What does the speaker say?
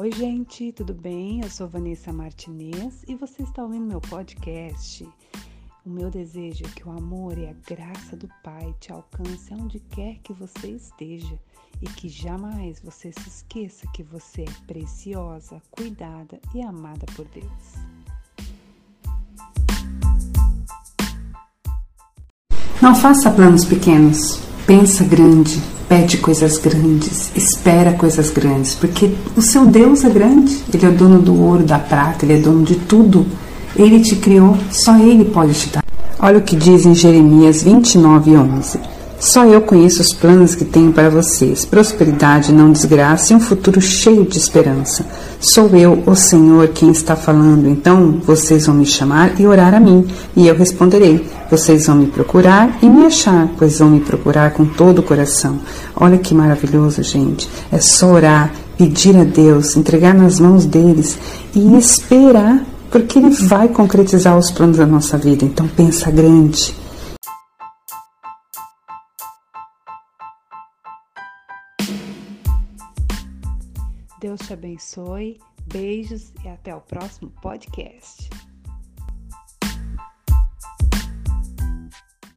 Oi, gente, tudo bem? Eu sou Vanessa Martinez e você está ouvindo meu podcast. O meu desejo é que o amor e a graça do Pai te alcance aonde quer que você esteja e que jamais você se esqueça que você é preciosa, cuidada e amada por Deus. Não faça planos pequenos, pensa grande pede coisas grandes, espera coisas grandes, porque o seu Deus é grande, Ele é o dono do ouro, da prata, Ele é dono de tudo. Ele te criou, só Ele pode te dar. Olha o que diz em Jeremias 29, 11. Só eu conheço os planos que tenho para vocês: prosperidade, não desgraça e um futuro cheio de esperança. Sou eu, o Senhor, quem está falando. Então vocês vão me chamar e orar a mim, e eu responderei. Vocês vão me procurar e me achar, pois vão me procurar com todo o coração. Olha que maravilhoso, gente. É só orar, pedir a Deus, entregar nas mãos deles e esperar, porque Ele vai concretizar os planos da nossa vida. Então pensa grande. Deus te abençoe, beijos e até o próximo podcast.